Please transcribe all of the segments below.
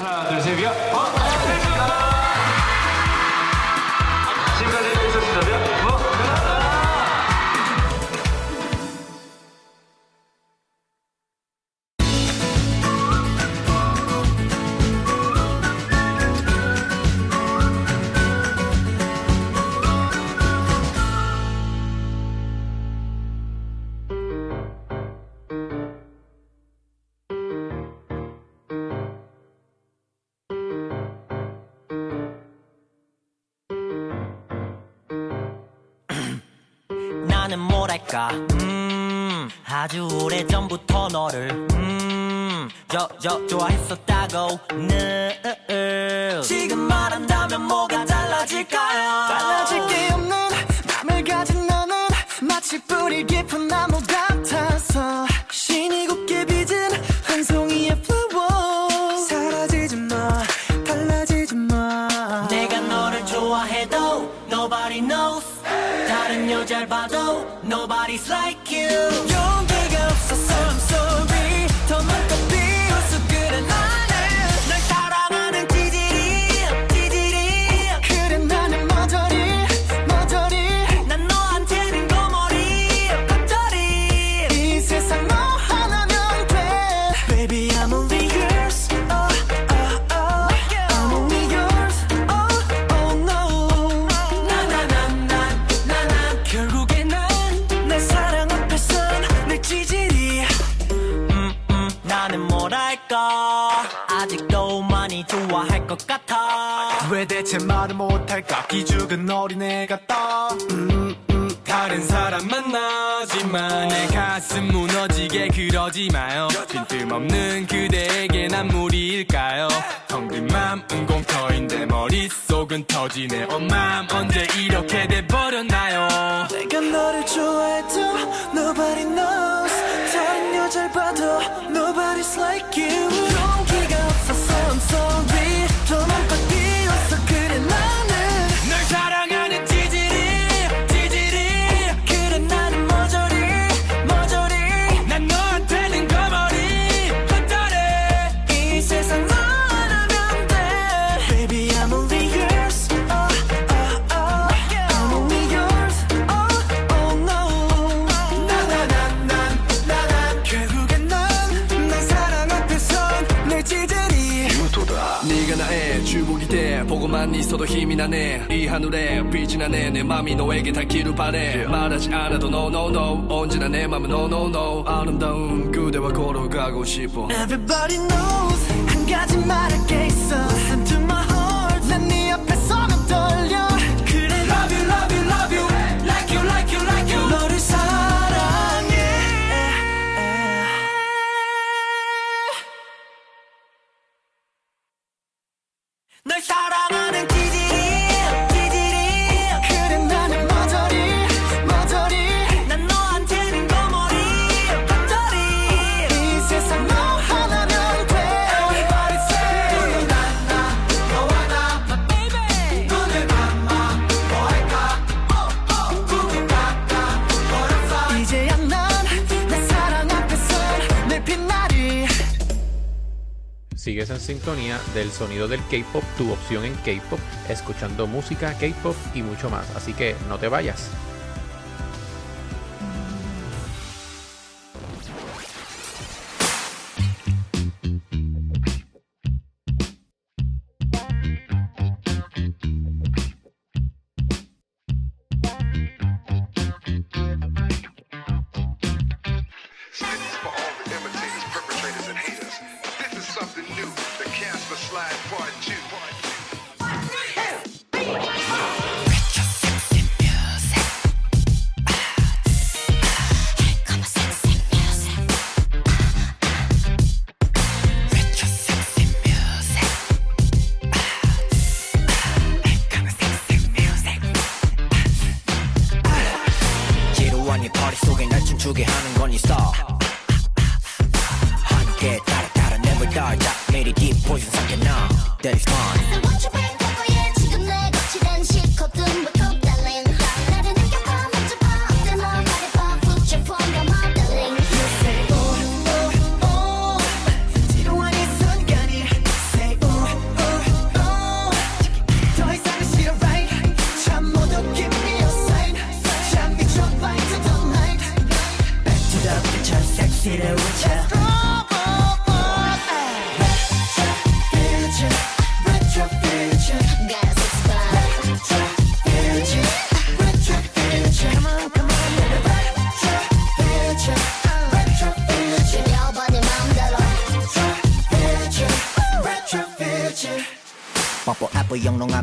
하나 둘셋 이야 사람 만나지만 내 가슴 무너지게 그러지 마요. 빈틈없는 그대에게 난 무리일까요? 텅빈 맘은 공터인데 머릿속은 터지네. 엄마 언제 이렇게 돼버렸나요? 내가 너를 좋아해도 nobody knows. 다른 여자를 봐도 nobody's like you. ストの日みなねいいはぬれピチなねねまみのえげたきるパレまだしあなたノーノーノーオンジなねまむノーノーノーアルムダウン。グーではゴロガゴシポ。Everybody knows 한 가지 말할게 있 어。 sigues en sintonía del sonido del K-Pop, tu opción en K-Pop, escuchando música, K-Pop y mucho más. Así que no te vayas.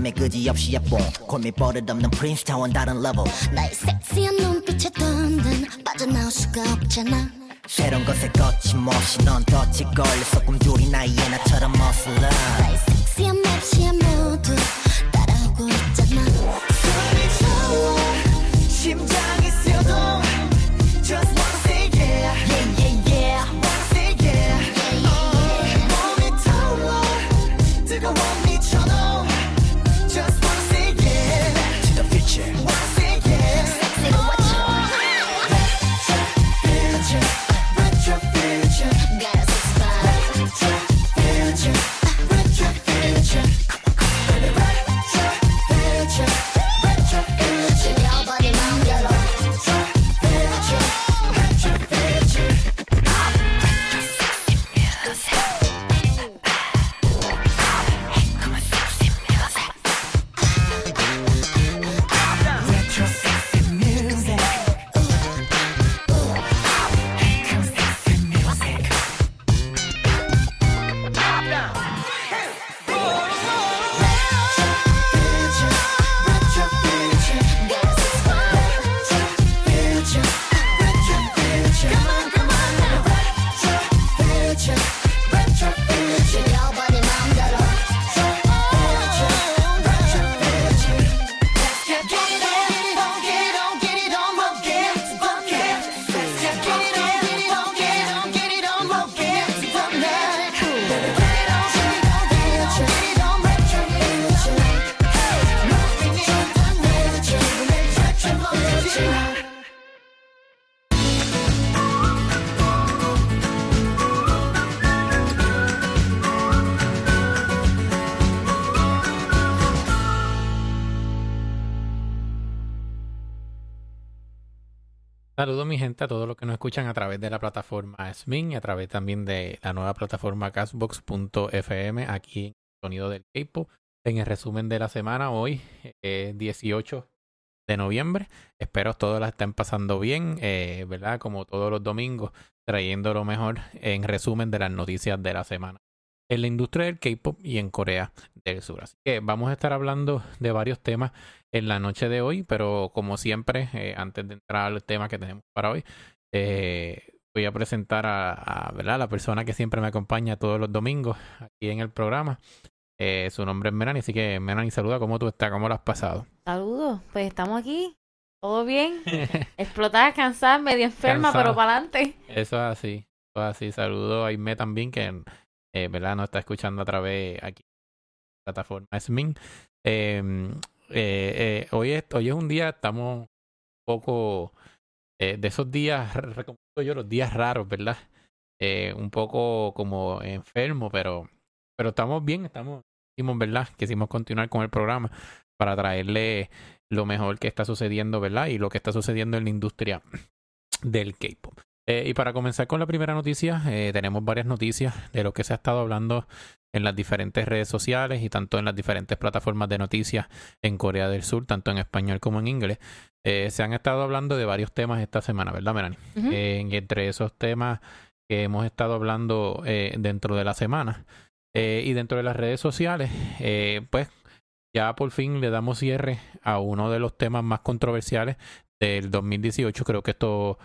영롱함에 그지없이 예뻐. 골미 버릇없는 프린스타운 다른 레벨 나의 섹시한 눈빛에 던든 빠져나올 수가 없잖아. 새로운 것에 거침없이 넌 덫이 걸렸어 꿈줄이 나이에 나처럼 멋슬러. 나의 Saludos mi gente a todos los que nos escuchan a través de la plataforma SMIN y a través también de la nueva plataforma Castbox.fm aquí en Sonido del K-Pop. En el resumen de la semana hoy, eh, 18 de noviembre. Espero todos la estén pasando bien, eh, ¿verdad? Como todos los domingos, trayendo lo mejor en resumen de las noticias de la semana. En la industria del K-Pop y en Corea del Sur. Así que vamos a estar hablando de varios temas en la noche de hoy, pero como siempre, eh, antes de entrar al tema que tenemos para hoy, eh, voy a presentar a, a, ¿verdad? la persona que siempre me acompaña todos los domingos aquí en el programa. Eh, su nombre es Melanie, así que Melanie, saluda, ¿cómo tú estás? ¿Cómo lo has pasado? Saludos, pues estamos aquí. ¿Todo bien? Explotada, cansada, medio enferma, Cansada. pero para adelante. Eso es así, eso es así. Saludo a Aime también, que eh, ¿verdad? nos está escuchando a través aquí plataforma SMIN. Eh, eh, eh, hoy, es, hoy es un día, estamos un poco eh, de esos días, re- recomiendo yo los días raros, ¿verdad? Un poco como enfermo, pero, pero estamos bien, estamos, ¿verdad? Quisimos continuar con el programa para traerle lo mejor que está sucediendo, ¿verdad? Y lo que está sucediendo en la industria del K-pop. Eh, y para comenzar con la primera noticia, eh, tenemos varias noticias de lo que se ha estado hablando en las diferentes redes sociales y tanto en las diferentes plataformas de noticias en Corea del Sur, tanto en español como en inglés. Eh, se han estado hablando de varios temas esta semana, ¿verdad, Melanie? Y entre esos temas que hemos estado hablando dentro de la semana y dentro de las redes sociales, eh, pues ya por fin le damos cierre a uno de los temas más controversiales del 2018. Creo que esto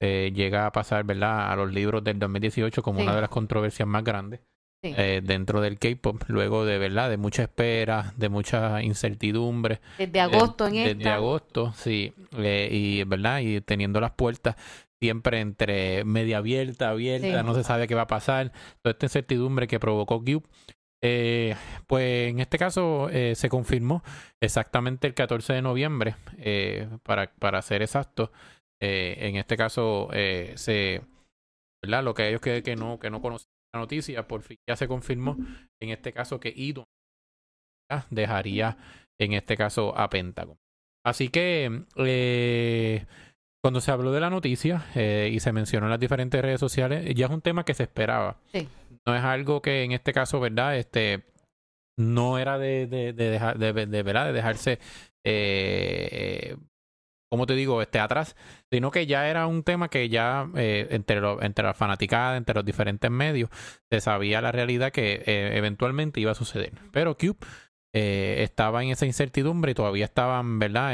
eh, llega a pasar, ¿verdad?, a los libros del 2018 como Sí. una de las controversias más grandes Sí. eh, dentro del K-pop, luego de, ¿verdad?, de mucha espera, de mucha incertidumbre. Desde agosto en esta. Desde agosto, sí. eh, y, ¿verdad?, y teniendo las puertas siempre entre media abierta, abierta, Sí. no se sabe qué va a pasar. Toda esta incertidumbre que provocó Cube. Eh, pues en este caso eh, se confirmó exactamente el 14 de noviembre, eh, para, para ser exacto. Eh, en este caso eh, se, ¿verdad? Lo que ellos que, que no que no conocían la noticia, por fin ya se confirmó. En este caso que Idon dejaría en este caso a Pentagon. Así que eh, cuando se habló de la noticia eh, y se mencionó en las diferentes redes sociales, ya es un tema que se esperaba. Sí. No es algo que en este caso, ¿verdad? Este no era de, de, de dejar, de, de- ¿verdad? de dejarse, eh, como te digo, este atrás, sino que ya era un tema que ya eh, entre, lo- entre la fanaticada, entre los diferentes medios, se sabía la realidad que eh, eventualmente iba a suceder. Pero Cube eh, estaba en esa incertidumbre y todavía estaban, ¿verdad?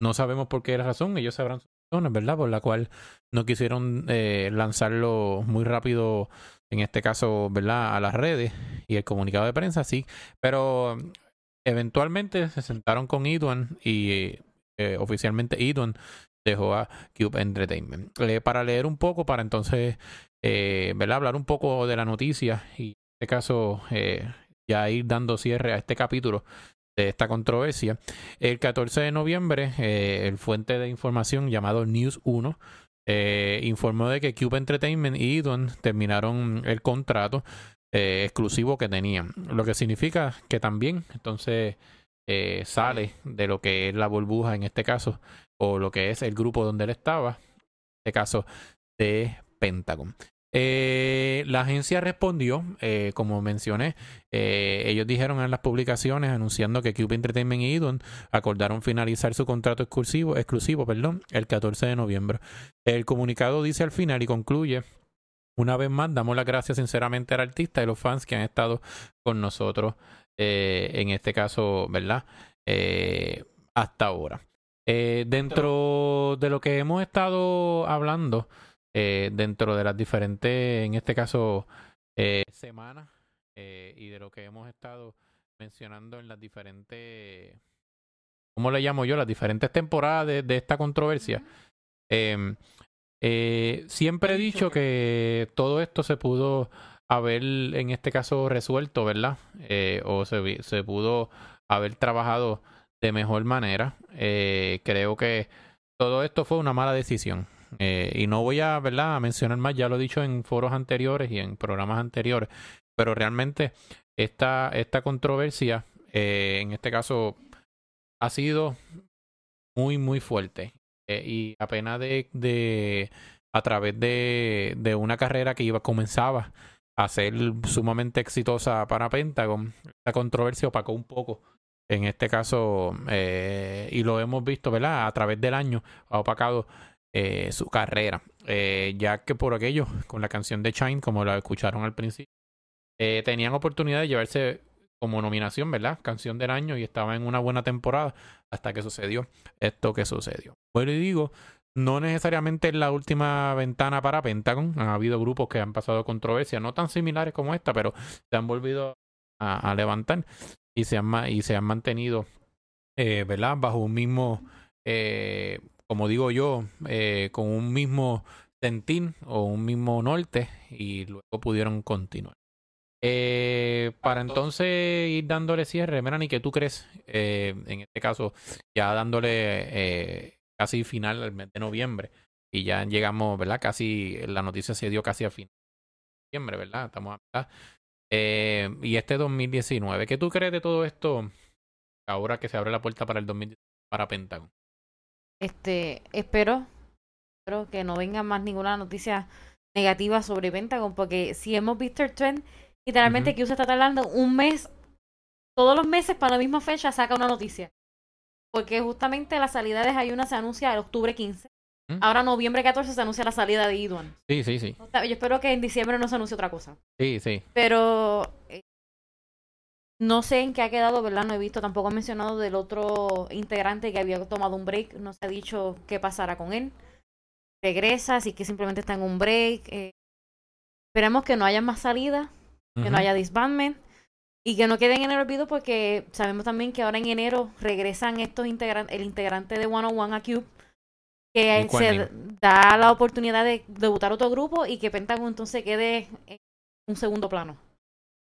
No sabemos por qué razón, ellos sabrán sus razones, ¿verdad? Por la cual no quisieron lanzarlo muy rápido, en este caso, ¿verdad? A las redes y el comunicado de prensa, sí. Pero eventualmente se sentaron con Idwan y eh, oficialmente Idwan dejó a Cube Entertainment. Eh, para leer un poco, para entonces, eh. Hablar un poco de la noticia y en este caso eh, ya ir dando cierre a este capítulo de esta controversia. El 14 de noviembre, el fuente de información llamado News 1 eh, informó de que Cube Entertainment y Idon terminaron el contrato exclusivo que tenían, lo que significa que también entonces eh, sale de lo que es la burbuja en este caso, o lo que es el grupo donde él estaba, en este caso de Pentagon. Eh, la agencia respondió, eh, como mencioné, eh, ellos dijeron en las publicaciones anunciando que Cube Entertainment y Idon acordaron finalizar su contrato exclusivo, exclusivo perdón, el 14 de noviembre. El comunicado dice al final y concluye, una vez más, damos las gracias sinceramente al artista y los fans que han estado con nosotros eh, en este caso, ¿verdad? Eh, hasta ahora. Eh, dentro de lo que hemos estado hablando, dentro de las diferentes, en este caso, semanas, y de lo que hemos estado mencionando en las diferentes, ¿cómo le llamo yo? Las diferentes temporadas de, de esta controversia. Eh, siempre he dicho que todo esto se pudo haber, en este caso, resuelto, ¿verdad? Eh, o se, se pudo haber trabajado de mejor manera. Eh, creo que todo esto fue una mala decisión. Eh, y no voy a, ¿verdad? a mencionar más, ya lo he dicho en foros anteriores y en programas anteriores, pero realmente esta, esta controversia, en este caso, ha sido muy, muy fuerte. Y apenas de, de a través de, de una carrera que iba comenzaba a ser sumamente exitosa para Pentagon, esta controversia opacó un poco en este caso, eh, y lo hemos visto, ¿verdad? A través del año ha opacado eh, su carrera, eh, ya que por aquello, con la canción de Shine, como la escucharon al principio, tenían oportunidad de llevarse como nominación, ¿verdad? Canción del año y estaba en una buena temporada hasta que sucedió esto que sucedió. Bueno, y digo, no necesariamente es la última ventana para Pentagon. Han habido grupos que han pasado controversias, no tan similares como esta, pero se han volvido a, levantar y se han, y se han mantenido, eh, ¿verdad? Bajo un mismo, eh, como digo yo, eh, con un mismo sentir o un mismo norte y luego pudieron continuar. Para entonces ir dándole cierre, Melanie, ¿qué tú crees? En este caso, ya dándole casi final al mes de noviembre y ya llegamos, ¿verdad? Casi, la noticia se dio casi a fin de noviembre, ¿verdad? Estamos a. Eh, y este 2019, ¿qué tú crees de todo esto ahora que se abre la puerta para el 2019 para Pentagon? Este, espero, espero que no venga más ninguna noticia negativa sobre Pentagon, porque si hemos visto el trend, literalmente que se está tardando un mes, todos los meses para la misma fecha saca una noticia. Porque justamente la salida de Hayuna se anuncia el octubre 15. Ujú. Ahora noviembre 14 se anuncia la salida de Idwan. Sí, sí, sí. O sea, Yo espero que en diciembre no se anuncie otra cosa. Sí, sí. Pero eh, no sé en qué ha quedado, ¿verdad? No he visto, tampoco han mencionado del otro integrante que había tomado un break. No se ha dicho qué pasará con él. Regresa, es que simplemente está en un break. eh. Esperemos que no haya más salidas, que no haya disbandment y que no queden en el olvido porque sabemos también que ahora en enero regresan estos integrantes, el integrante de One on One a Cube, que ¿Y cuál se da la oportunidad de debutar otro grupo y que Pentagon entonces quede en un segundo plano.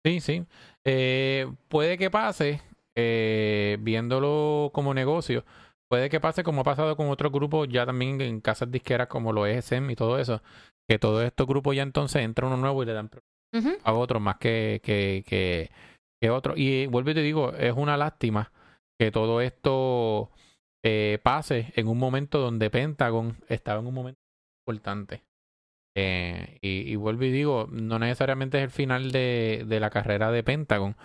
Sí, sí. Eh, puede que pase, eh, viéndolo como negocio, puede que pase como ha pasado con otros grupos ya también en casas disqueras como lo es SEM y todo eso, que todos estos grupos ya entonces entra uno nuevo y le dan Ujú. a otro más que, que, que, que otro. Y vuelvo y te digo, es una lástima que todo esto eh, pase en un momento donde Pentagon estaba en un momento importante. Eh, y, vuelvo y digo, no necesariamente es el final de, de la carrera de Pentagon,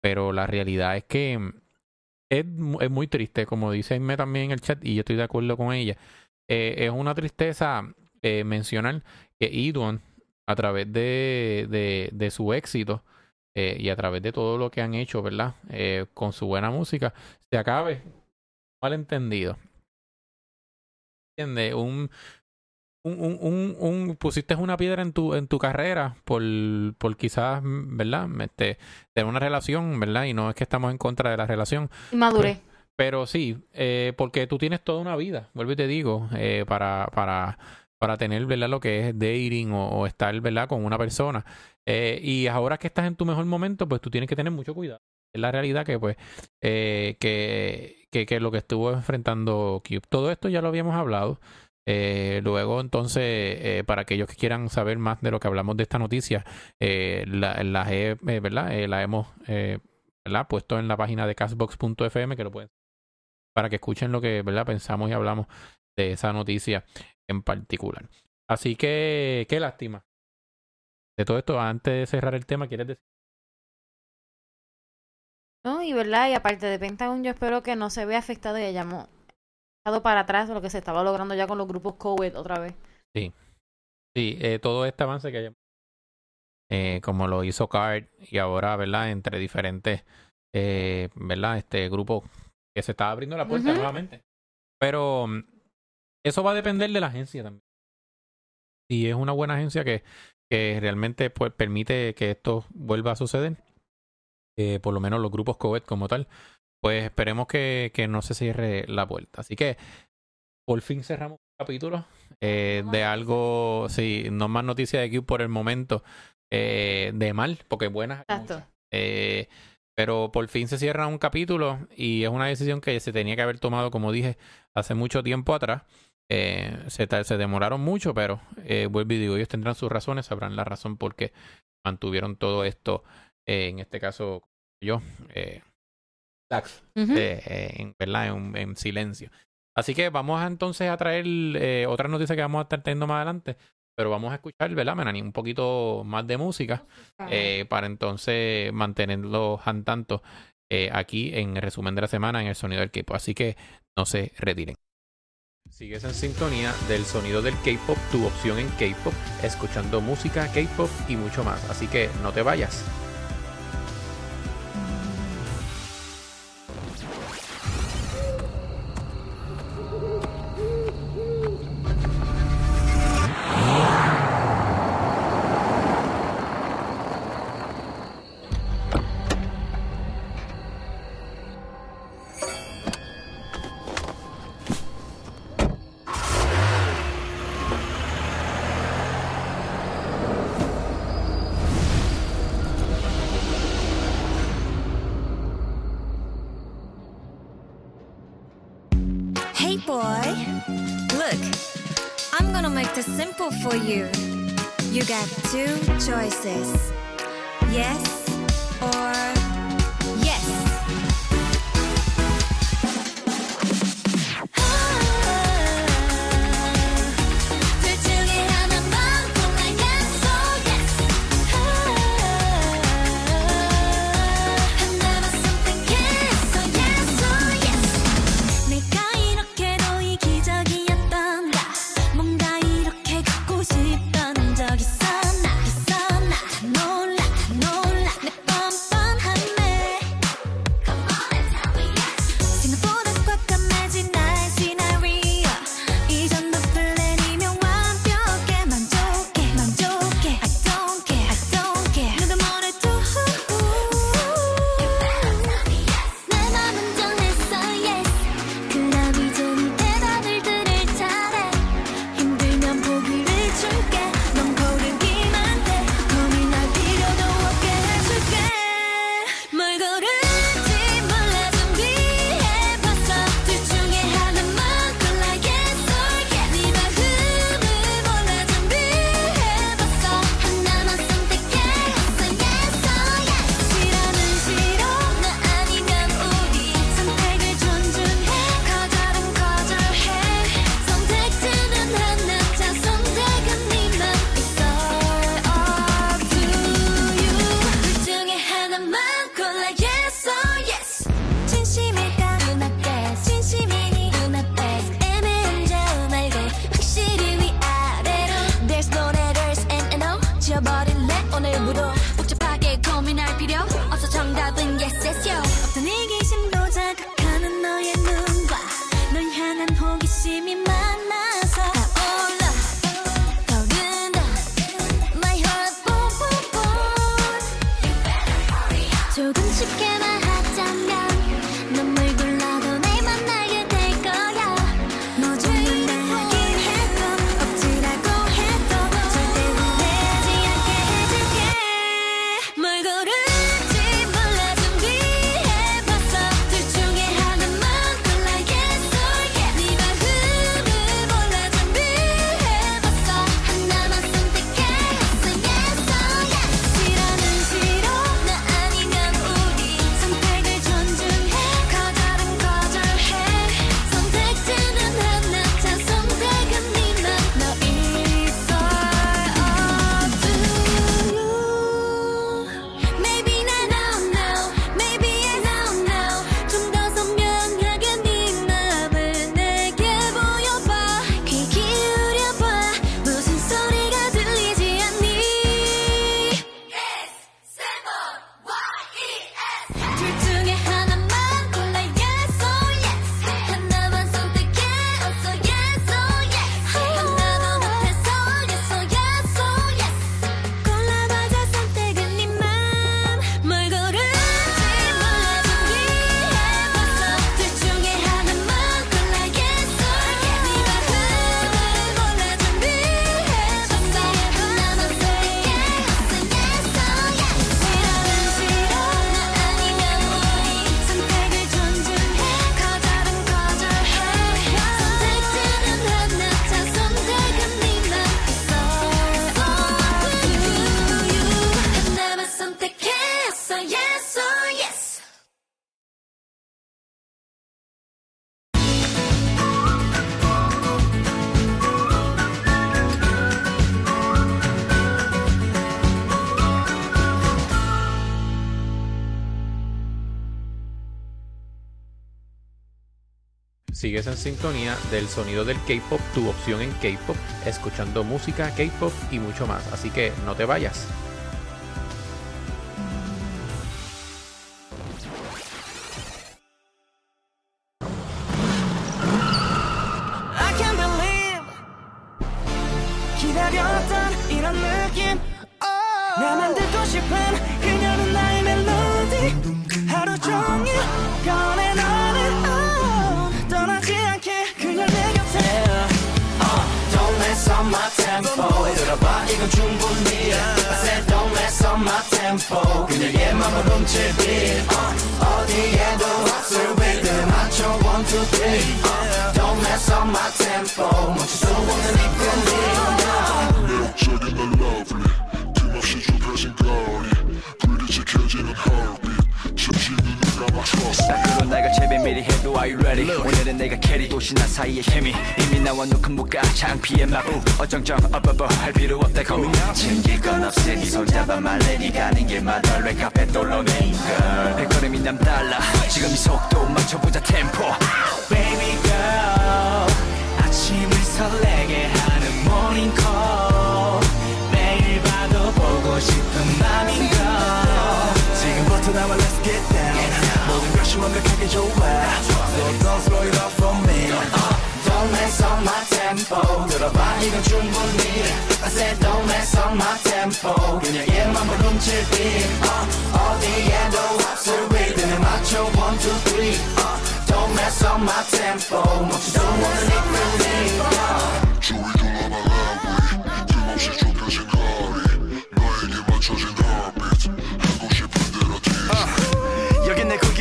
pero la realidad es que es, mu- es muy triste, como dice Aime también en el chat, y yo estoy de acuerdo con ella. Eh, es una tristeza mencionar que Idwan, a través de, de, de su éxito, eh, y a través de todo lo que han hecho, ¿verdad? Eh, con su buena música, se acabe malentendido. ¿Entiendes? Un, un, un, un, un- pusiste una piedra en tu, en tu carrera por, por quizás, ¿verdad? Este, tener una relación, ¿verdad? Y no es que estamos en contra de la relación, Inmadurez. pero sí, eh, porque tú tienes toda una vida, vuelvo y te digo, eh, para, para, para tener, ¿verdad? Lo que es dating o, o estar, ¿verdad? Con una persona. Eh, y ahora que estás en tu mejor momento, pues tú tienes que tener mucho cuidado. Es la realidad que, pues, eh, que, que, que lo que estuvo enfrentando Cube. Todo esto ya lo habíamos hablado. Eh, luego, entonces, para aquellos que quieran saber más de lo que hablamos de esta noticia, la, eh, ¿verdad? La hemos. Puesto en la página de castbox.fm que lo pueden para que escuchen lo que verdad pensamos y hablamos de esa noticia en particular. Así que qué lástima. De todo esto, antes de cerrar el tema, ¿quieres decir? ¿no? Y verdad, y aparte de Pentagon, yo espero que no se vea afectado y hayamos estado para atrás lo que se estaba logrando ya con los grupos COVID otra vez. Sí, eh, todo este avance que hayamos, eh, como lo hizo Card y ahora, ¿verdad? Entre diferentes, eh, ¿verdad? Este grupo que se está abriendo la puerta nuevamente. Pero mm, eso va a depender de la agencia también. Si es una buena agencia que, que realmente pues, permite que esto vuelva a suceder, eh, por lo menos los grupos COVID como tal, pues esperemos que, que no se cierre la puerta. Así que por fin cerramos el capítulo eh, de algo, sí, no más noticias de Q por el momento, eh, de mal, porque buenas. Eh, pero por fin se cierra un capítulo y es una decisión que se tenía que haber tomado, como dije, hace mucho tiempo atrás. Eh, se, se demoraron mucho, pero eh, vuelvo y digo, ellos tendrán sus razones, sabrán la razón por qué mantuvieron todo esto, eh, en este caso yo, eh, en, ¿verdad? En, en silencio. Así que vamos a, entonces a traer eh, otra noticia que vamos a estar teniendo más adelante, pero vamos a escuchar, ¿verdad, Melanie? Un poquito más de música eh, para entonces mantenerlos al tanto eh, aquí en el resumen de la semana en el sonido del K-pop. Así que no se retiren. Sigues en sintonía del sonido del K-pop, tu opción en K-pop, escuchando música, K-pop y mucho más. Así que no te vayas. Choices en sintonía del sonido del K-Pop, tu opción en K-Pop, escuchando música, K-Pop y mucho más. Así que no te vayas.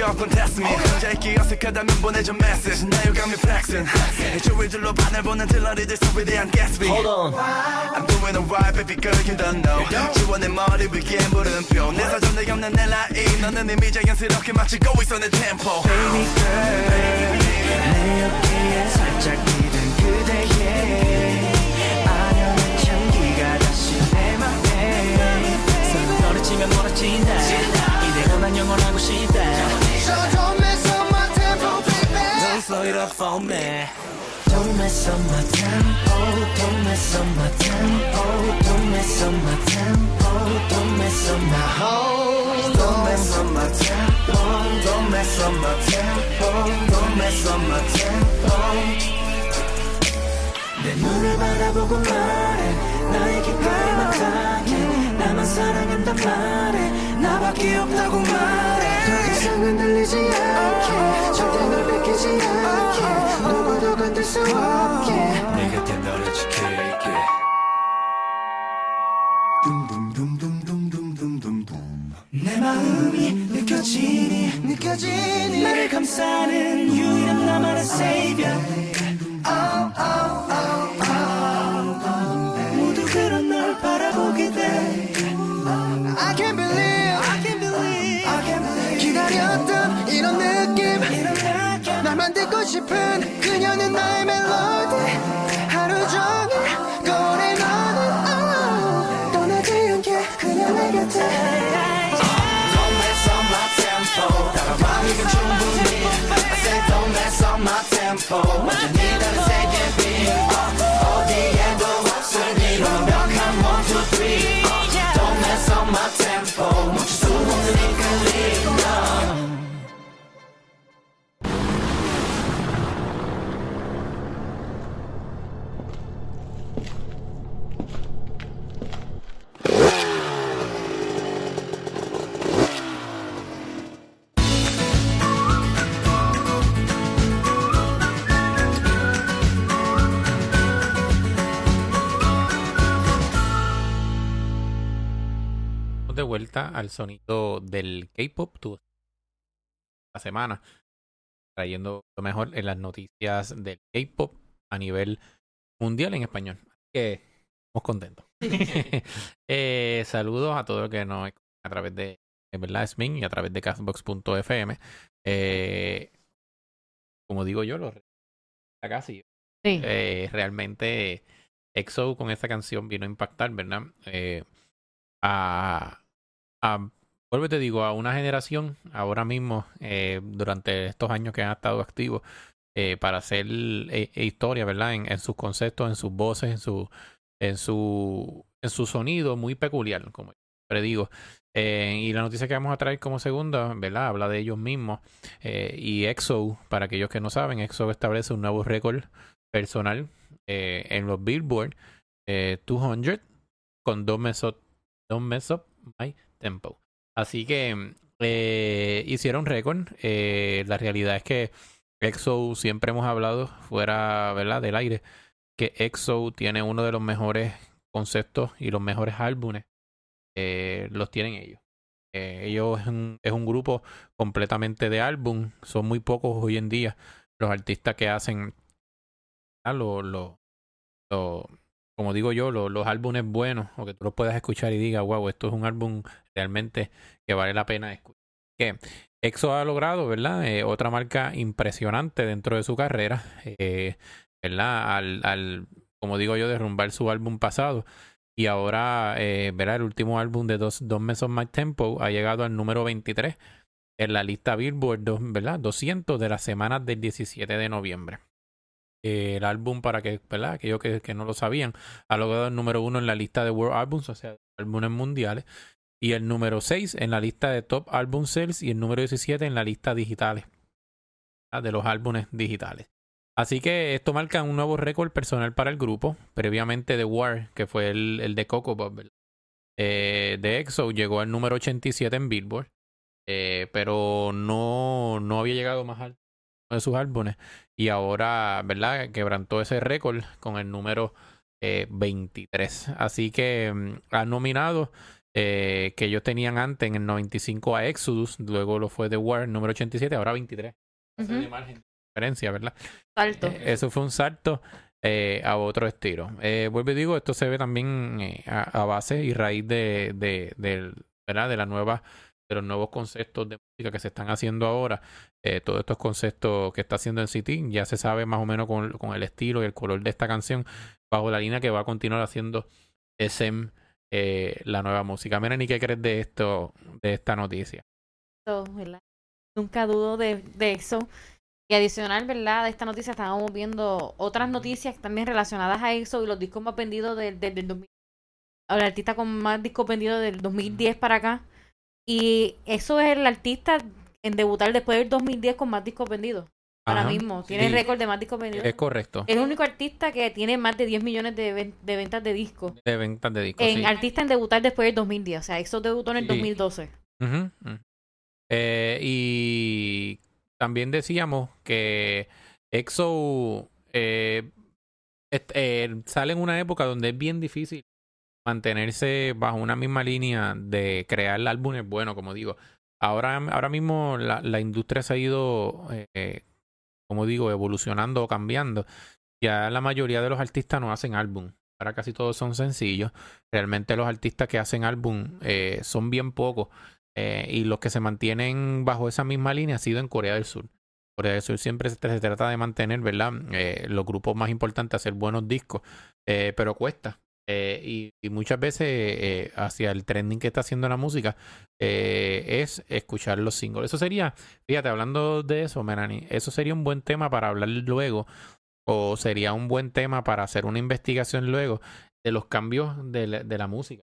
없군 test me 혼자 있기 어색하다면 보내줘 메시지. 나 유감이 flexing. 주위들로 반을 보는 들러리들 속 위대한 Gatsby Hold on. I'm doing alright baby girl you don't know. 지원의 머리 위에 물음표. 내 사전 내 없는 내 라인. 너는 이미 자연스럽게 맞추고 있어 내 템포 Baby girl 내 옆에 살짝 기댄 그대의 멀어진다. 이대로 난 영원하고 싶다. So don't mess up my tempo, baby. Don't slow it up for me. Don't mess up my tempo, don't mess up my tempo, don't mess up my tempo, don't mess up my whole. Don't mess up my tempo, don't mess up my tempo, don't mess up my tempo. 내 눈을 바라보고 말해, 나에게 바람만 가게, 나만 사랑한단 말해, 나밖에 없다고 말해. 흔들리지 않게 절대 널 뺏기지 않게 누구도 건들 수 없게 내 곁에 너를 지킬게 내 마음이 느껴지니 느껴지니 나를 감싸는 유일한 나만의 savior oh, oh, oh, 만 듣고 싶은 그녀는 나의 멜로디. 하루 종일 꺼내 너는 oh, 떠나지 않게 그냥 내 곁에. Don't mess up my tempo. 따라가기는 충분히. I said don't mess up my tempo. 완전히 다른 al sonido del K-pop tu- la semana, trayendo lo mejor en las noticias del K-pop a nivel mundial en español. Así que estamos contentos. Eh, saludos a todos los que nos a través de, verdad, Smin y a través de castbox.fm. Eh, como digo yo, lo casi Sí. eh, realmente EXO con esta canción vino a impactar, ¿verdad? A, a, vuelvo y te digo, a una generación ahora mismo, eh, durante estos años que han estado activos, eh, para hacer eh, historia, ¿verdad? En, sus conceptos, en sus voces, en su, en su, en su sonido muy peculiar, como siempre digo. Y la noticia que vamos a traer como segunda, ¿verdad? Habla de ellos mismos. Y EXO, para aquellos que no saben, EXO establece un nuevo récord personal en los Billboard eh, 200 con dos mesos Don't mess up my tempo. Así que eh, hicieron récord. Eh, la realidad es que EXO siempre hemos hablado fuera, ¿verdad? Del aire que EXO tiene uno de los mejores conceptos y los mejores álbumes. eh, los tienen ellos. Eh, ellos es un, es un grupo completamente de álbum. Son muy pocos hoy en día los artistas que hacen ah, lo, lo, lo- como digo yo, lo- los álbumes buenos, o que tú los puedas escuchar y digas, wow, esto es un álbum realmente que vale la pena escuchar. Que EXO ha logrado, ¿verdad? Eh, otra marca impresionante dentro de su carrera, eh, ¿verdad? Al, al, como digo yo, derrumbar su álbum pasado. Y ahora, eh, ¿verdad? El último álbum de dos, dos meses más tempo ha llegado al número 23 en la lista Billboard, ¿verdad? 200 de las semanas del 17 de noviembre. El álbum, para que, ¿verdad? Aquellos que, que no lo sabían, ha logrado el número uno en la lista de World Albums, o sea, álbumes mundiales, y el número 6 en la lista de Top Album Sales y el número 17 en la lista digitales, de los álbumes digitales. Así que esto marca un nuevo récord personal para el grupo. Previamente The War, que fue el, el de Coco ¿verdad? Eh, de EXO, llegó al número 87 en Billboard, eh, pero no, no había llegado más alto de sus álbumes y ahora, ¿verdad? Quebrantó ese récord con el número eh, 23. Así que mm, han nominado eh, que ellos tenían antes en el 95 a Exodus, luego lo fue The War, número 87, ahora 23. Hace Ujú. de margen de diferencia, ¿verdad? Salto. Eh, eso fue un salto eh, a otro estilo. Eh, vuelvo y digo, esto se ve también eh, a, a base y raíz de, de, del- ¿verdad? de la nueva de los nuevos conceptos de música que se están haciendo ahora, eh, todos estos conceptos que está haciendo en City, ya se sabe más o menos con, con el estilo y el color de esta canción, bajo la línea que va a continuar haciendo SM eh, la nueva música. Mira, ni qué crees de esto, de esta noticia. Nunca dudo de, de eso. Y adicional, ¿verdad? De esta noticia estábamos viendo otras noticias también relacionadas a eso y los discos más vendidos del, del, del 2000. El artista con más discos vendidos del 2010 para acá. Y eso es el artista en debutar después del 2010 con más discos vendidos. Ahora mismo. Tiene sí, récord de más discos vendidos. Es correcto. Es el único artista que tiene más de 10 millones de, ven- de ventas de discos. De ventas de discos. En sí. artista en debutar después del 2010. O sea, eso debutó en el Sí. 2012. Ujú, ujú. Eh, y también decíamos que EXO eh, eh, sale en una época donde es bien difícil mantenerse bajo una misma línea de crear álbumes buenos, como digo. Ahora, ahora mismo la, la industria se ha ido, eh, como digo, evolucionando o cambiando. Ya la mayoría de los artistas no hacen álbum. Ahora casi todos son sencillos. Realmente los artistas que hacen álbum eh, son bien pocos. Eh, y los que se mantienen bajo esa misma línea ha sido en Corea del Sur. Corea del Sur siempre se, se trata de mantener, ¿verdad? Eh, los grupos más importantes, hacer buenos discos. Eh, pero cuesta. Eh, y, muchas veces eh, hacia el trending que está haciendo la música eh, es escuchar los singles. Eso sería, fíjate, hablando de eso, Melanie, eso sería un buen tema para hablar luego, o sería un buen tema para hacer una investigación luego de los cambios de la, de la música.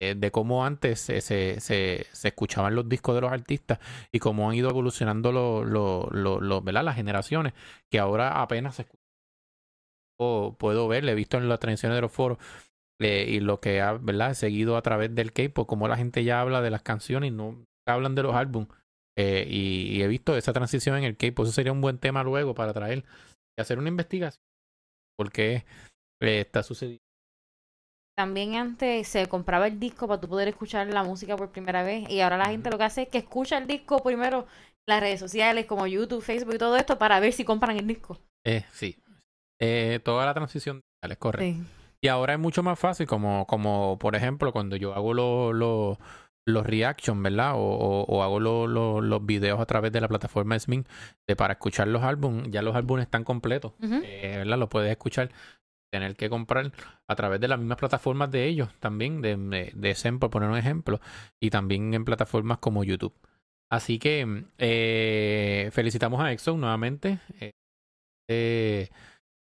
De cómo antes se, se, se, escuchaban los discos de los artistas y cómo han ido evolucionando lo, lo, lo, ¿verdad? las generaciones, que ahora apenas se escuchan. O Puedo ver, le he visto en las transmisiones de los foros eh, y lo que ha ¿verdad? seguido a través del K-pop, como la gente ya habla de las canciones y no hablan de los álbumes. Eh, y, y he visto esa transición en el K-pop. Eso sería un buen tema luego para traer y hacer una investigación. Porque eh, está sucediendo. También antes se compraba el disco para tú poder escuchar la música por primera vez y ahora la gente lo que hace es que escucha el disco primero en las redes sociales como YouTube, Facebook y todo esto para ver si compran el disco. Eh, sí. Eh, toda la transición digital es correcto. Sí. Y ahora es mucho más fácil, como, como por ejemplo, cuando yo hago los los los reaction, ¿verdad? O, o, o hago lo- lo- los videos a través de la plataforma Smin de para escuchar los álbumes. Ya los álbumes están completos, eh, ¿verdad? Los puedes escuchar, tener que comprar a través de las mismas plataformas de ellos también, de, de, de Zen, por poner un ejemplo, y también en plataformas como YouTube. Así que eh, felicitamos a EXO nuevamente. Eh, eh,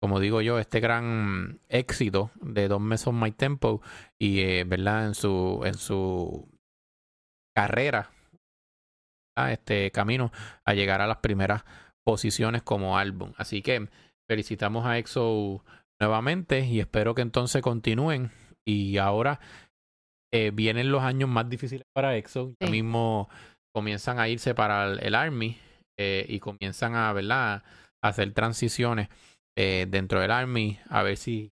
como digo yo, este gran éxito de Don't Mess on My Tempo y, eh, ¿verdad? En su, en su carrera, ¿verdad? este camino a llegar a las primeras posiciones como álbum. Así que felicitamos a EXO nuevamente y espero que entonces continúen. Y ahora eh, vienen los años más difíciles para EXO. Ya mismo comienzan a irse para el, el Army eh, y comienzan a, ¿verdad? a hacer transiciones eh, dentro del Army a ver si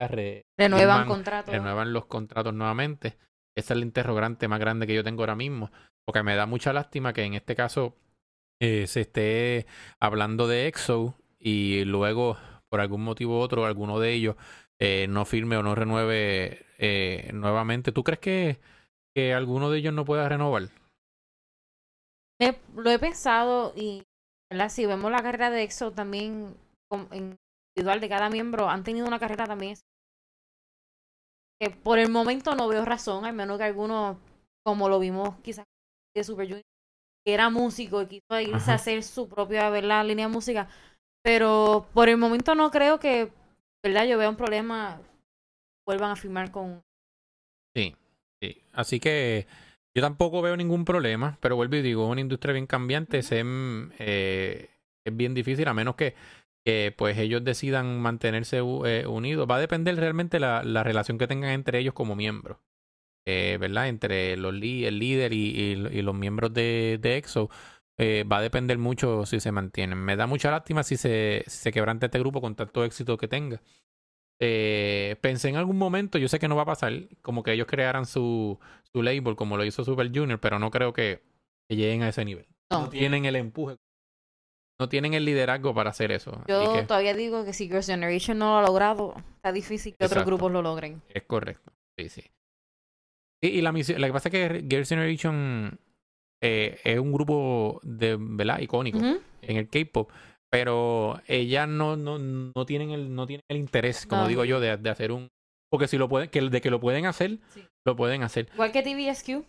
re- Renuevan firman- contratos. renuevan los contratos nuevamente. Esa es la interrogante más grande que yo tengo ahora mismo, porque me da mucha lástima que en este caso eh, se esté hablando de EXO y luego, por algún motivo u otro, alguno de ellos eh, no firme o no renueve eh, nuevamente. ¿Tú crees que, que alguno de ellos no pueda renovar? Lo he pensado y ¿verdad? si vemos la carrera de EXO también individual de cada miembro, han tenido una carrera también que por el momento no veo razón, al menos que alguno, como lo vimos quizás de Super Junior, que era músico y quiso irse Ajá. a hacer su propia ¿verdad? línea de música, pero por el momento no creo que, ¿verdad? Yo vea un problema, vuelvan a firmar con... Sí, sí. Así que yo tampoco veo ningún problema, pero vuelvo y digo, es una industria bien cambiante, mm, eh, es bien difícil, a menos que, que, pues ellos decidan mantenerse eh, unidos. Va a depender realmente la, la relación que tengan entre ellos como miembros, eh, ¿verdad? Entre los li- el líder y, y- y los miembros de, de EXO. eh, va a depender mucho si se mantienen. Me da mucha lástima si se, si se quebranta este grupo con tanto éxito que tenga. Pensé en algún momento, yo sé que no va a pasar, como que ellos crearan su, su label como lo hizo Super Junior, pero no creo que, que lleguen a ese nivel. No. No tienen el empuje, no tienen el liderazgo para hacer eso. Yo que todavía digo que si Girls' Generation no lo ha logrado, está difícil que otros grupos lo logren. es correcto. Sí, sí. Y, y la misión, lo que pasa es que Girls' Generation eh, es un grupo de, ¿verdad? icónico en el K-pop, pero ellas no, no, no tienen el, no tienen el interés, como No. digo yo, de, de hacer un porque si lo pueden, que de que lo pueden hacer, Sí. lo pueden hacer. Igual que TVSQ.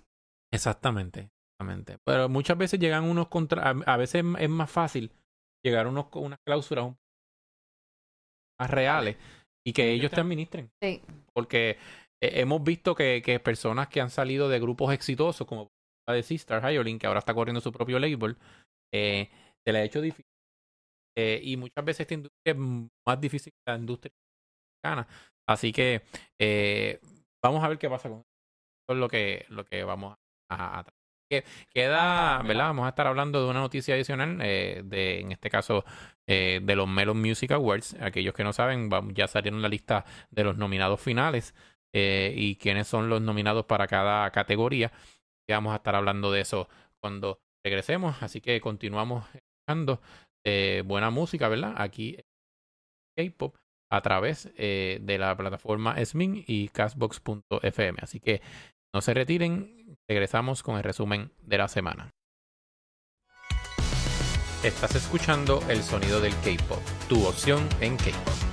Exactamente, exactamente. Pero muchas veces llegan unos contra, a, veces es más fácil llegar a unos, unas cláusulas más reales y que ellos te administren. Sí. Porque eh, hemos visto que, que personas que han salido de grupos exitosos, como la de Sister Hyolyn, que ahora está corriendo su propio label, eh, se le ha hecho difícil. Eh, y muchas veces esta industria es más difícil que la industria americana. Así que eh, vamos a ver qué pasa con eso. Eso es lo que, lo que vamos a, a- que queda, ¿verdad? Vamos a estar hablando de una noticia adicional, eh, de, en este caso, eh, de los Melon Music Awards. Aquellos que no saben, ya salieron la lista de los nominados finales eh, y quiénes son los nominados para cada categoría. Y vamos a estar hablando de eso cuando regresemos. Así que continuamos escuchando eh, buena música, ¿verdad? Aquí K-Pop a través eh, de la plataforma SMIN y Castbox.fm. Así que no se retiren, Regresamos con el resumen de la semana. Estás escuchando el sonido del K-Pop, tu opción en K-Pop.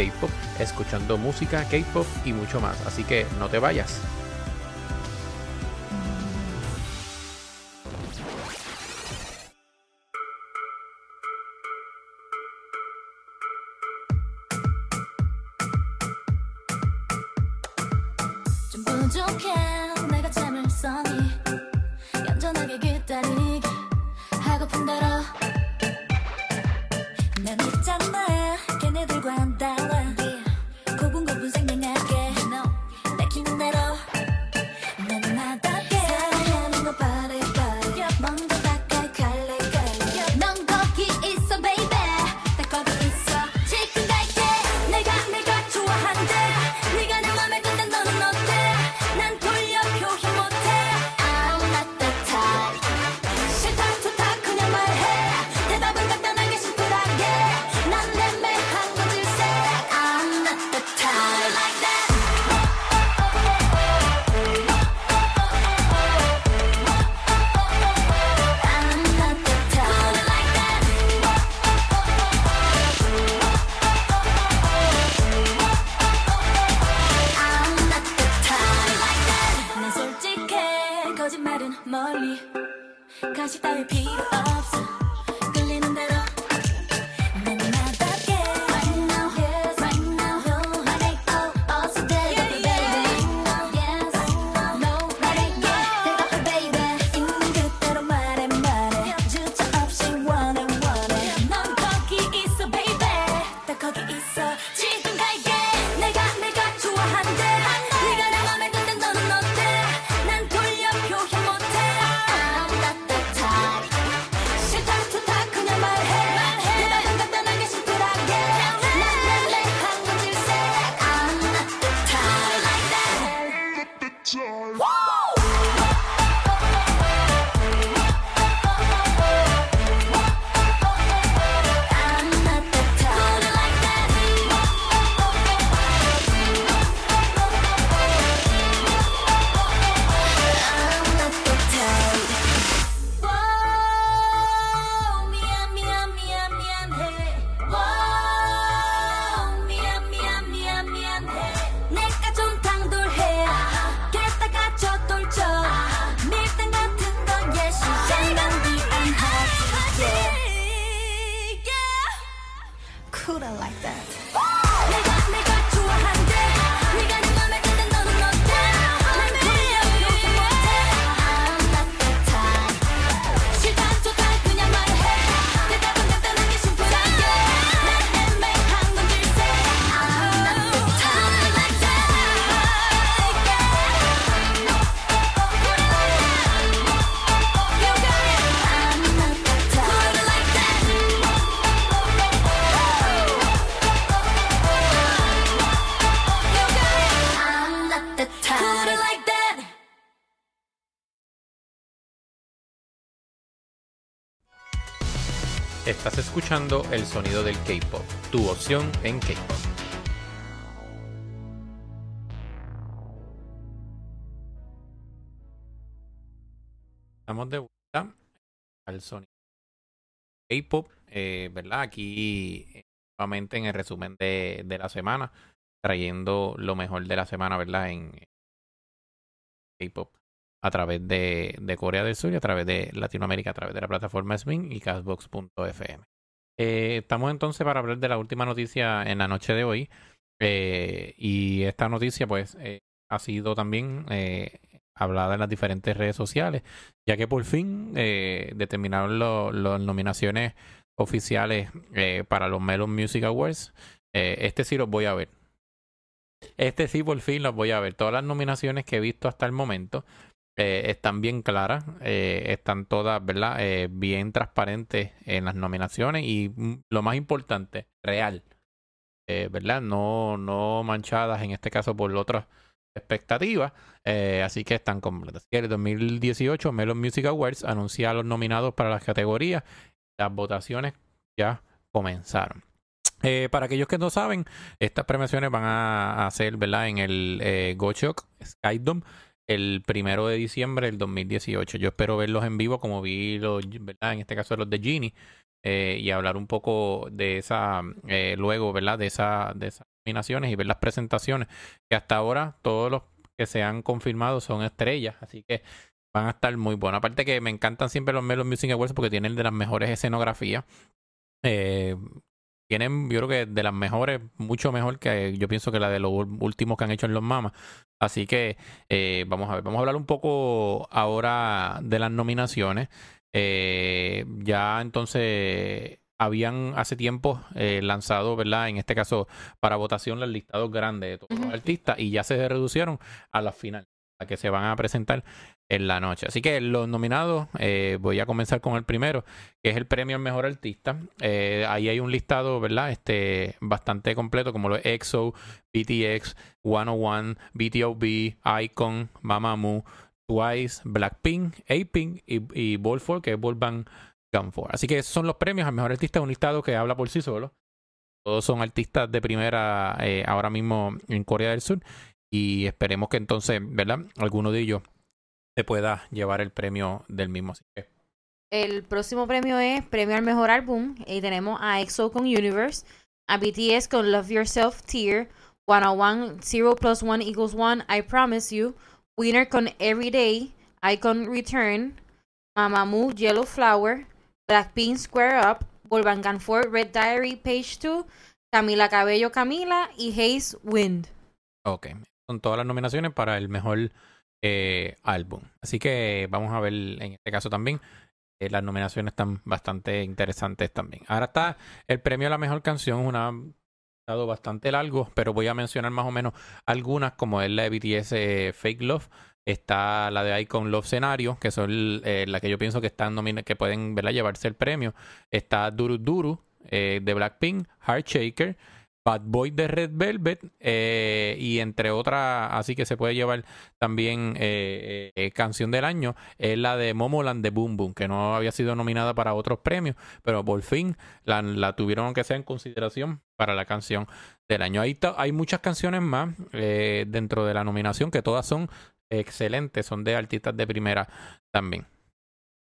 K-Pop, escuchando música, K-Pop y mucho más. Así que no te vayas. Escuchando el sonido del K-pop, tu opción en K-pop. Estamos de vuelta al sonido K-pop, eh, ¿verdad? Aquí eh, nuevamente en el resumen de, la semana, trayendo lo mejor de la semana, ¿verdad? En K-pop a través de, de Corea del Sur y a través de Latinoamérica, a través de la plataforma Swing y Castbox.fm. Eh, estamos entonces para hablar de la última noticia en la noche de hoy. eh, y esta noticia, pues, eh, ha sido también hablada en las diferentes redes sociales, ya que por fin determinaron las nominaciones oficiales para los Melon Music Awards. Este sí los voy a ver. Este sí, por fin los voy a ver. Todas las nominaciones que he visto hasta el momento eh, están bien claras, eh, están todas, ¿verdad? Eh, bien transparentes en las nominaciones y mm, lo más importante, real, ¿verdad? No, no manchadas en este caso por otras expectativas, así que están completas. El 2018 Melon Music Awards anuncia a los nominados para las categorías. Las votaciones ya comenzaron. Para aquellos que no saben, estas premiaciones van a, a ser, ¿verdad? En el eh, Gochok Skydome el primero de diciembre del 2018. Yo espero verlos en vivo como vi los, ¿verdad? En este caso los de Genie eh, y hablar un poco de esa, eh, luego, ¿verdad? De, esa, de esas nominaciones y ver las presentaciones que hasta ahora todos los que se han confirmado son estrellas, así que van a estar muy buenos. Aparte que me encantan siempre los Melon Music Awards porque tienen de las mejores escenografías. Eh, tienen, yo creo que de las mejores, mucho mejor que yo pienso que la de los últimos que han hecho en los mamas. Así que eh, vamos a ver, vamos a hablar un poco ahora de las nominaciones. Eh, ya entonces habían hace tiempo eh, lanzado, ¿verdad? En este caso, para votación los listados grandes de todos los artistas y ya se reducieron a la final, a que se van a presentar en la noche. Así que los nominados, eh, voy a comenzar con el primero, que es el premio al mejor artista. Eh, ahí hay un listado, ¿verdad? Este, bastante completo, como lo es EXO, BTX, 101, BTOB, Icon, Mamamoo, Twice, Blackpink, A-Pink y, y Ball 4, que es Ball Band Gun 4. Así que esos son los premios al mejor artista, un listado que habla por sí solo. Todos son artistas de primera eh, ahora mismo en Corea del Sur. Y esperemos que entonces, ¿verdad? Alguno de ellos se pueda llevar el premio del mismo. El próximo premio es premio al mejor álbum y tenemos a EXO con Universe, a BTS con Love Yourself Tear, 101 0 plus 1 equals 1 I Promise You, Winner con Everyday, Icon Return, Mamamoo Yellow Flower, Blackpink Square Up, Volvangan 4 Red Diary Page 2, Camila Cabello Camila y Haze Wind. Ok, son todas las nominaciones para el mejor eh, álbum. Así que vamos a ver en este caso también. eh, las nominaciones están bastante interesantes también. Ahora está el premio a la mejor canción, una dado bastante largo, pero voy a mencionar más o menos algunas, como es la de BTS eh, Fake Love. Está la de Icon Love Scenario, que son las que yo pienso que están que pueden ¿verdad? llevarse el premio. Está Duru Duru de Blackpink, Heart Shaker, Bad Boy de Red Velvet eh, y entre otras, así que se puede llevar también eh, eh, canción del año, es la de Momoland de Boom Boom, que no había sido nominada para otros premios, pero por fin la, la tuvieron que sea en consideración para la canción del año. Ahí ta- hay muchas canciones más dentro de la nominación que todas son excelentes, son de artistas de primera también.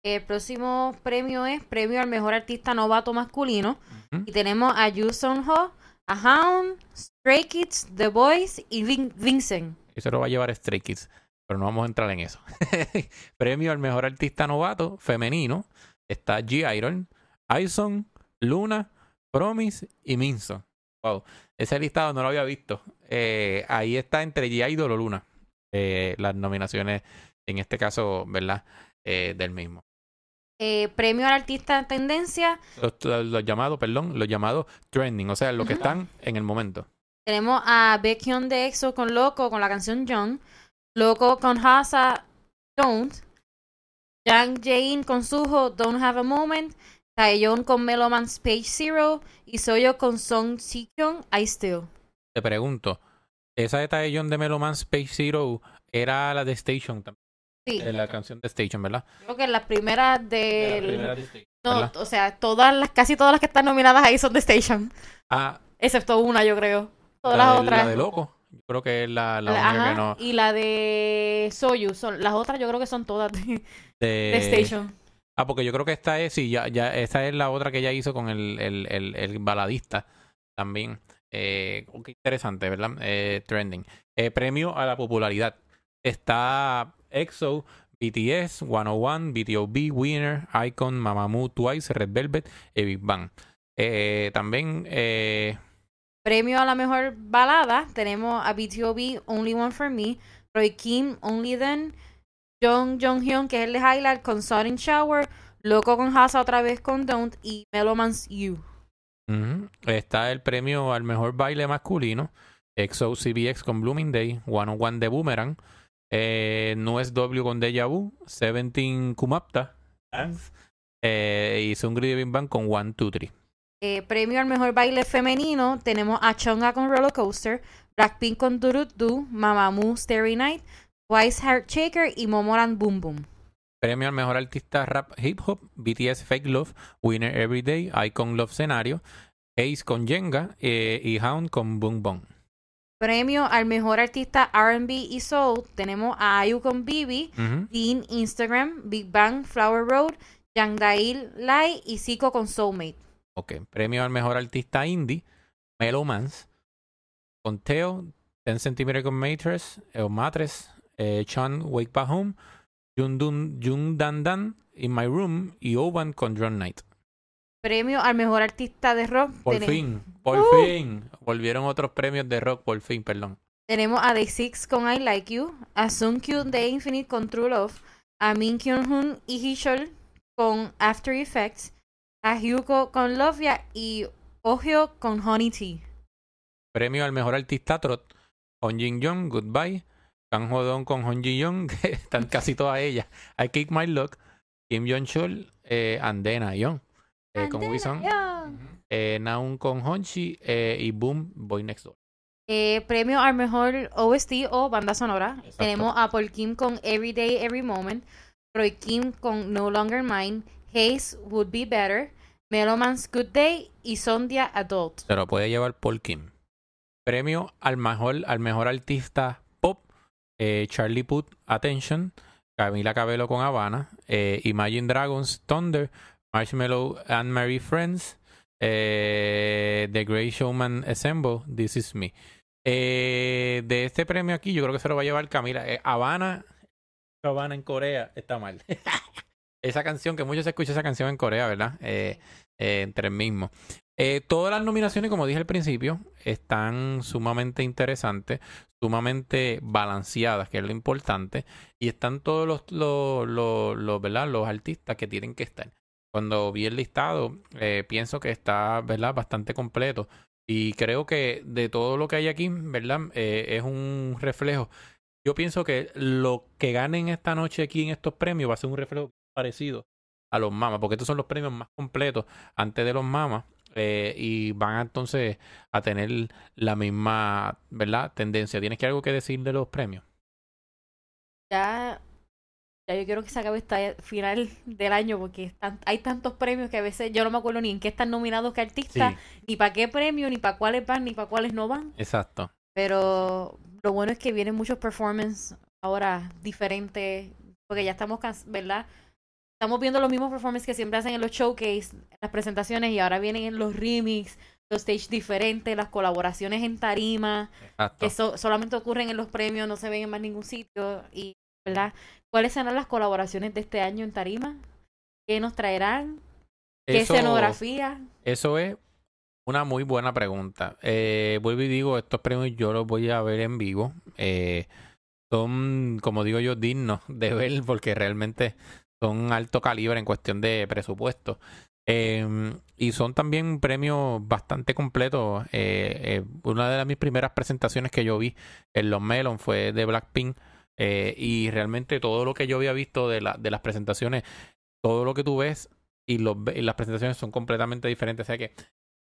El próximo premio es premio al mejor artista novato masculino. Y tenemos a Yu Sung Ho, a Hound, Stray Kids, The Boys y Vin- Vincent. Eso lo va a llevar Stray Kids, pero no vamos a entrar en eso. Premio al mejor artista novato femenino está G Iron, Ison, Luna, Promise y Minso. Wow, ese listado no lo había visto. Eh, ahí está entre G.I. y Dolo Luna. eh, las nominaciones, en este caso, ¿verdad? Eh, del mismo. Eh, premio al artista en tendencia. Los, los llamados, perdón, los llamados trending, o sea, los que están en el momento. Tenemos a Baekhyun de EXO con Loco con la canción Young. Loco con Hasa Don't. Jang Jae-in con Suho Don't Have a Moment. Taeyeon con Meloman's Page Zero. Y Soyo con Song Si-kyung I Still. Te pregunto, esa de Taeyeon de Meloman Space Zero era la de Station también. Sí, eh, La canción de Station, ¿verdad? creo que las primeras La del... primera de Station, No, ¿verdad? o sea, todas las, casi todas las que están nominadas ahí son de Station. Ah, Excepto una, yo creo. Todas la las de, otras. la de Loco. Yo creo que es la, la La- única ajá, que no. Y la de Soyu. Son, las otras yo creo que son todas de, De, de Station. Ah, porque yo creo que esta es, sí, ya, ya, esta es la otra que ella hizo con el, el, el, el baladista también. Eh, oh, qué interesante, ¿verdad? Eh, trending. Eh, premio a la popularidad. Está EXO, BTS, 101, BTOB, Winner, Icon, Mamamoo, Twice, Red Velvet y Big Bang. Eh, también eh, Premio a la mejor balada. Tenemos a BTOB, Only One For Me. Roy Kim, Only Then. Jung Jong Hyun, que es el de Highlight, con Sudden Shower. Loco con Hasa otra vez con Don't. Y Meloman's You. Está el premio al mejor baile masculino. EXO CBX con Blooming Day. 101 de Boomerang. Eh, no es W con Deja Vu. Seventeen Kumapta. Dance. Eh, y Sungri de Bing Bang con 1, 2, 3. Eh, premio al mejor baile femenino. Tenemos a Chonga con Roller Coaster. Blackpink con Durut Du. Mamamoo Starry Night. Twice Heart Shaker. Y Momoran Boom Boom. Premio al mejor artista rap hip hop. BTS Fake Love. Winner Everyday. Icon Love Scenario. Ace con Jenga. eh, y Hound con Boom Boom. Premio al mejor artista RB y Soul. Tenemos a Ayu con Bibi. Dean Instagram, Big Bang, Flower Road, Yang Dail Lai y Zico con Soulmate. Ok. Premio al mejor artista indie. Melomans. Con Teo. 10 cm con Matrix. O Matres. Eh, Chan Wake Back Home. Jung, Dun, Jung Dan Dan. In My Room. Y Oban con Drone Night. Premio al mejor artista de rock. Por fin. Por Uh. fin. Volvieron otros premios de rock. Por fin, perdón. Tenemos a Day Six con I Like You, a Sung Kyun de Infinite con True Love, a Min Kyun Hun y Hee con After Effects, a Hyuko con Love Ya y Ohio con Honey Tea. Premio al mejor artista trot. Hon Jin Young, Goodbye. Kang Hodong con Hon Ji Young, que están casi todas ellas. I Kick My Luck. Kim Jong Chul, eh, Andena Young. Eh, con Wison. Eh, Naun con Honchi eh, y Boom Boy Next Door. Eh, premio al mejor OST o banda sonora. Exacto. Tenemos a Paul Kim con Every Day, Every Moment. Roy Kim con No Longer Mine. Hayes Would Be Better. Meloman's Good Day. Y Sondia Adult. Se lo puede llevar Paul Kim. Premio al mejor, al mejor artista pop. eh, Charlie Puth, Attention. Camila Cabello con Habana. Imagine Dragons, Thunder. Marshmallow and Mary Friends. eh, The Great Showman Assemble, This Is Me. Eh, de este premio aquí, yo creo que se lo va a llevar Camila. Eh, Habana, Habana en Corea, está mal. esa canción, que muchos escuchan esa canción en Corea, ¿verdad? Eh, entre el mismo. Todas las nominaciones, como dije al principio, están sumamente interesantes, sumamente balanceadas, que es lo importante, y están todos los, los, los, ¿verdad? los artistas que tienen que estar. Cuando vi el listado, eh, pienso que está ¿verdad? bastante completo. Y creo que de todo lo que hay aquí, ¿verdad? Eh, es un reflejo. Yo pienso que lo que ganen esta noche aquí en estos premios va a ser un reflejo parecido a los mamas, porque estos son los premios más completos antes de los mamas. eh, y van entonces a tener la misma, ¿verdad? Tendencia. ¿Tienes que algo que decir de los premios? Ya, ya yo quiero que se acabe esta final del año porque hay tantos premios que a veces yo no me acuerdo ni en qué están nominados qué artistas, ni para qué premio, ni para cuáles van, ni para cuáles no van. exacto. Pero lo bueno es que vienen muchos performances ahora diferentes, porque ya estamos, cans- ¿verdad? Estamos viendo los mismos performances que siempre hacen en los showcase, en las presentaciones, y ahora vienen en los remix, los stage diferentes, las colaboraciones en tarima, Exacto. que so- solamente ocurren en los premios, no se ven en más ningún sitio. Y, ¿verdad? ¿Cuáles serán las colaboraciones de este año en tarima? ¿Qué nos traerán? ¿Qué Eso- escenografía? Eso es Una muy buena pregunta. Eh, vuelvo y digo, estos premios yo los voy a ver en vivo. Eh, son, como digo yo, dignos de ver porque realmente son alto calibre en cuestión de presupuesto. Eh, y son también premios bastante completos. Eh, eh, una de las mis primeras presentaciones que yo vi en los Melon fue de Blackpink. Eh, y realmente todo lo que yo había visto de, la, de las presentaciones, todo lo que tú ves y, los, las presentaciones son completamente diferentes. O sea que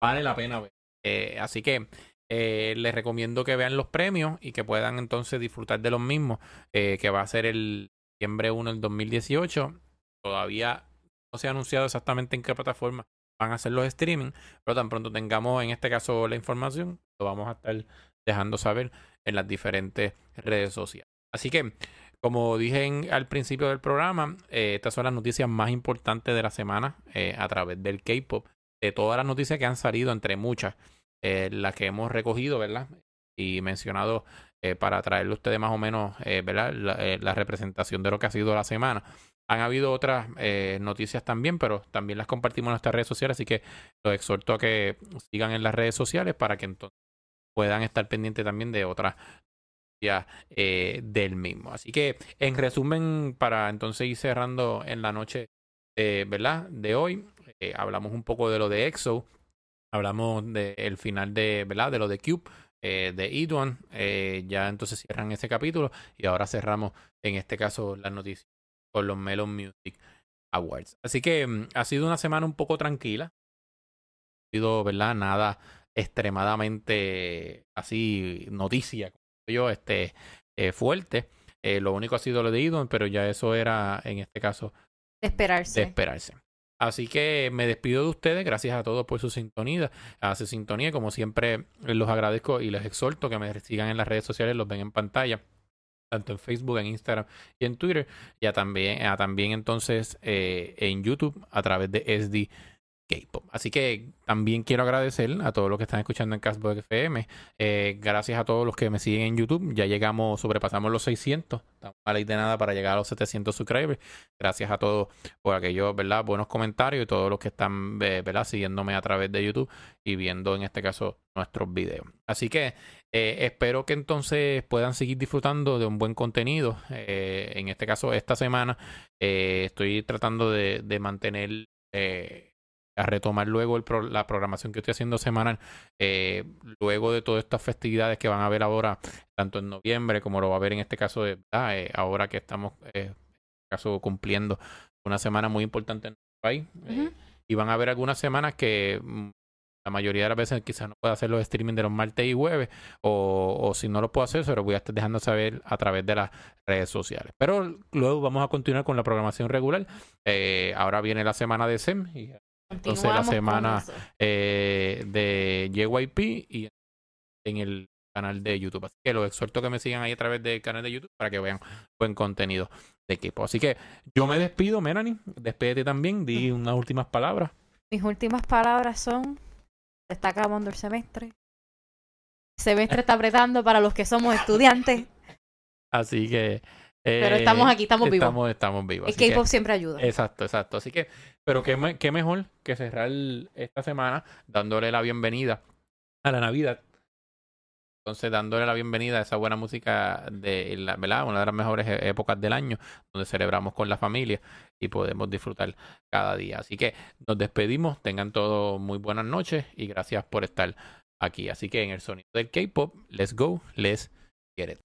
vale la pena ver. Eh, así que eh, les recomiendo que vean los premios y que puedan entonces disfrutar de los mismos, que va a ser el diciembre 1 del 2018. Todavía no se ha anunciado exactamente en qué plataforma van a hacer los streaming, pero tan pronto tengamos en este caso la información, lo vamos a estar dejando saber en las diferentes redes sociales. Así que, como dije al principio del programa, eh, estas son las noticias más importantes de la semana eh, a través del K-pop, de todas las noticias que han salido, entre muchas, eh, las que hemos recogido, ¿verdad? Y mencionado para traerle a ustedes más o menos, ¿verdad? La, representación de lo que ha sido la semana. Han habido otras noticias también, pero también las compartimos en nuestras redes sociales, así que los exhorto a que sigan en las redes sociales para que entonces puedan estar pendientes también de otras eh, del mismo. Así que, en resumen, para entonces ir cerrando en la noche, eh, ¿verdad? De hoy, eh, hablamos un poco de lo de EXO, hablamos del final de, ¿verdad? De lo de Cube, de Idwan, ya entonces cierran ese capítulo y ahora cerramos en este caso las noticias con los Melon Music Awards. Así que mm, ha sido una semana un poco tranquila. Ha sido, ¿verdad? Nada extremadamente así noticia, yo, este eh, fuerte. Eh, lo único ha sido lo de Idon, pero ya eso era en este caso De esperarse. de esperarse. Así que me despido de ustedes. Gracias a todos por su sintonía. A su sintonía, como siempre, los agradezco y les exhorto que me sigan en las redes sociales, los ven en pantalla, tanto en Facebook, en Instagram y en Twitter. Y a también, a también entonces eh, en YouTube a través de SD K-Pop. Así que también quiero agradecer a todos los que están escuchando en Castbox FM. Eh, gracias a todos los que me siguen en YouTube. Ya llegamos, sobrepasamos los 600. Estamos a ley de nada para llegar a los 700 subscribers. Gracias a todos por aquellos, ¿verdad? Buenos comentarios y todos los que están, eh, ¿verdad? Siguiéndome a través de YouTube y viendo en este caso nuestros videos. Así que eh, espero que entonces puedan seguir disfrutando de un buen contenido. En este caso, esta semana estoy tratando de, de mantener, eh, a retomar luego el pro- la programación que estoy haciendo semanal, eh, luego de todas estas festividades que van a haber ahora, tanto en noviembre como lo va a haber en este caso, de. Eh, ahora que estamos, eh, en este caso, cumpliendo una semana muy importante en nuestro país. y van a haber algunas semanas que mm, la mayoría de las veces quizás no pueda hacer los streaming de los martes y jueves o, o si no lo puedo hacer se lo voy a estar dejando saber a través de las redes sociales pero luego vamos a continuar con la programación regular Eh, ahora viene la semana de SEM y entonces la semana eh, de JYP y en el canal de YouTube. Así que los exhorto que me sigan ahí a través del canal de YouTube para que vean buen contenido de equipo. Así que yo me despido, Melanie. Despídete también. Di unas últimas palabras. Mis últimas palabras son: se está acabando el semestre. El semestre está apretando para los que somos estudiantes. Así que. Eh, Pero estamos aquí, estamos vivos. Estamos, estamos vivos. El así que- K-pop siempre ayuda. Exacto, exacto. Así que, pero qué, me- qué mejor que cerrar esta semana dándole la bienvenida a la Navidad. Entonces, dándole la bienvenida a esa buena música de la, ¿verdad? Una de las mejores e- épocas del año, donde celebramos con la familia y podemos disfrutar cada día. Así que nos despedimos, tengan todos muy buenas noches y gracias por estar aquí. Así que en el sonido del K-pop, let's go, let's get it.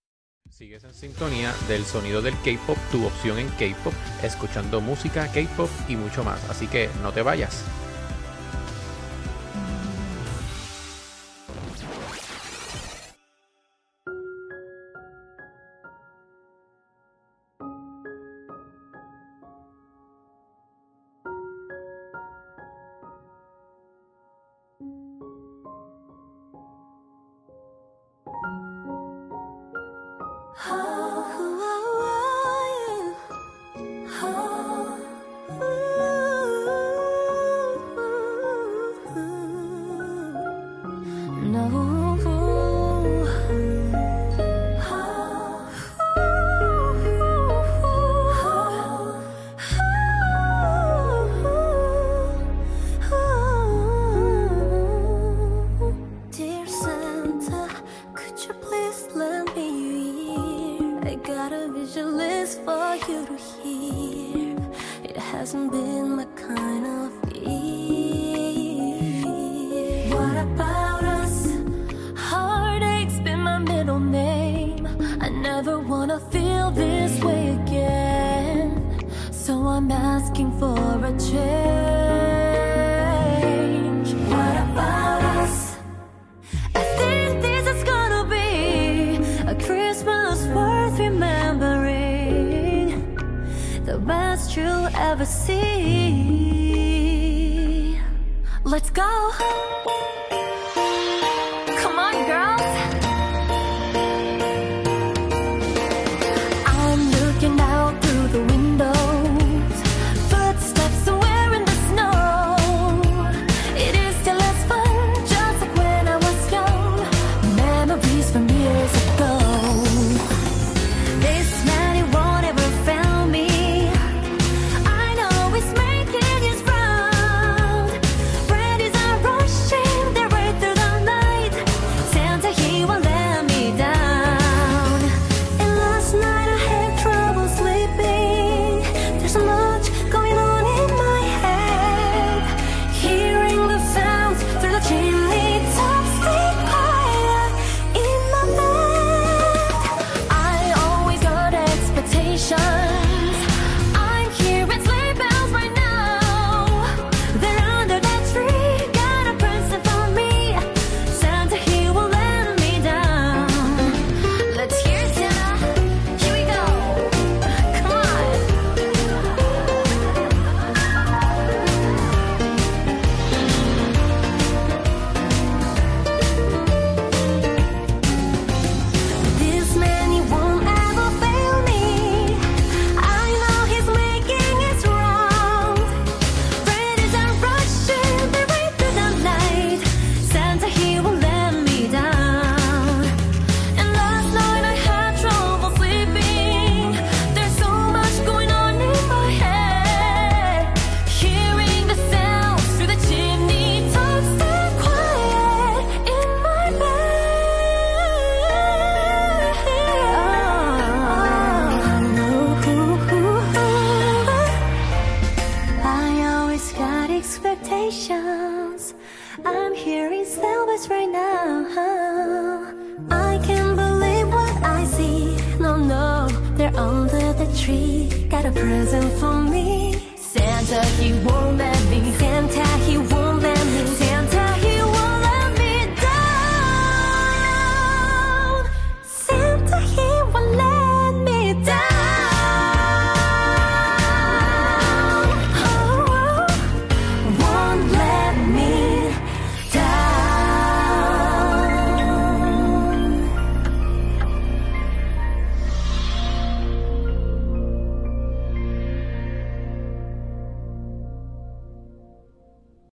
Sigues en sintonía del sonido del K-pop, tu opción en K-pop, escuchando música, K-pop y mucho más. Así que no te vayas.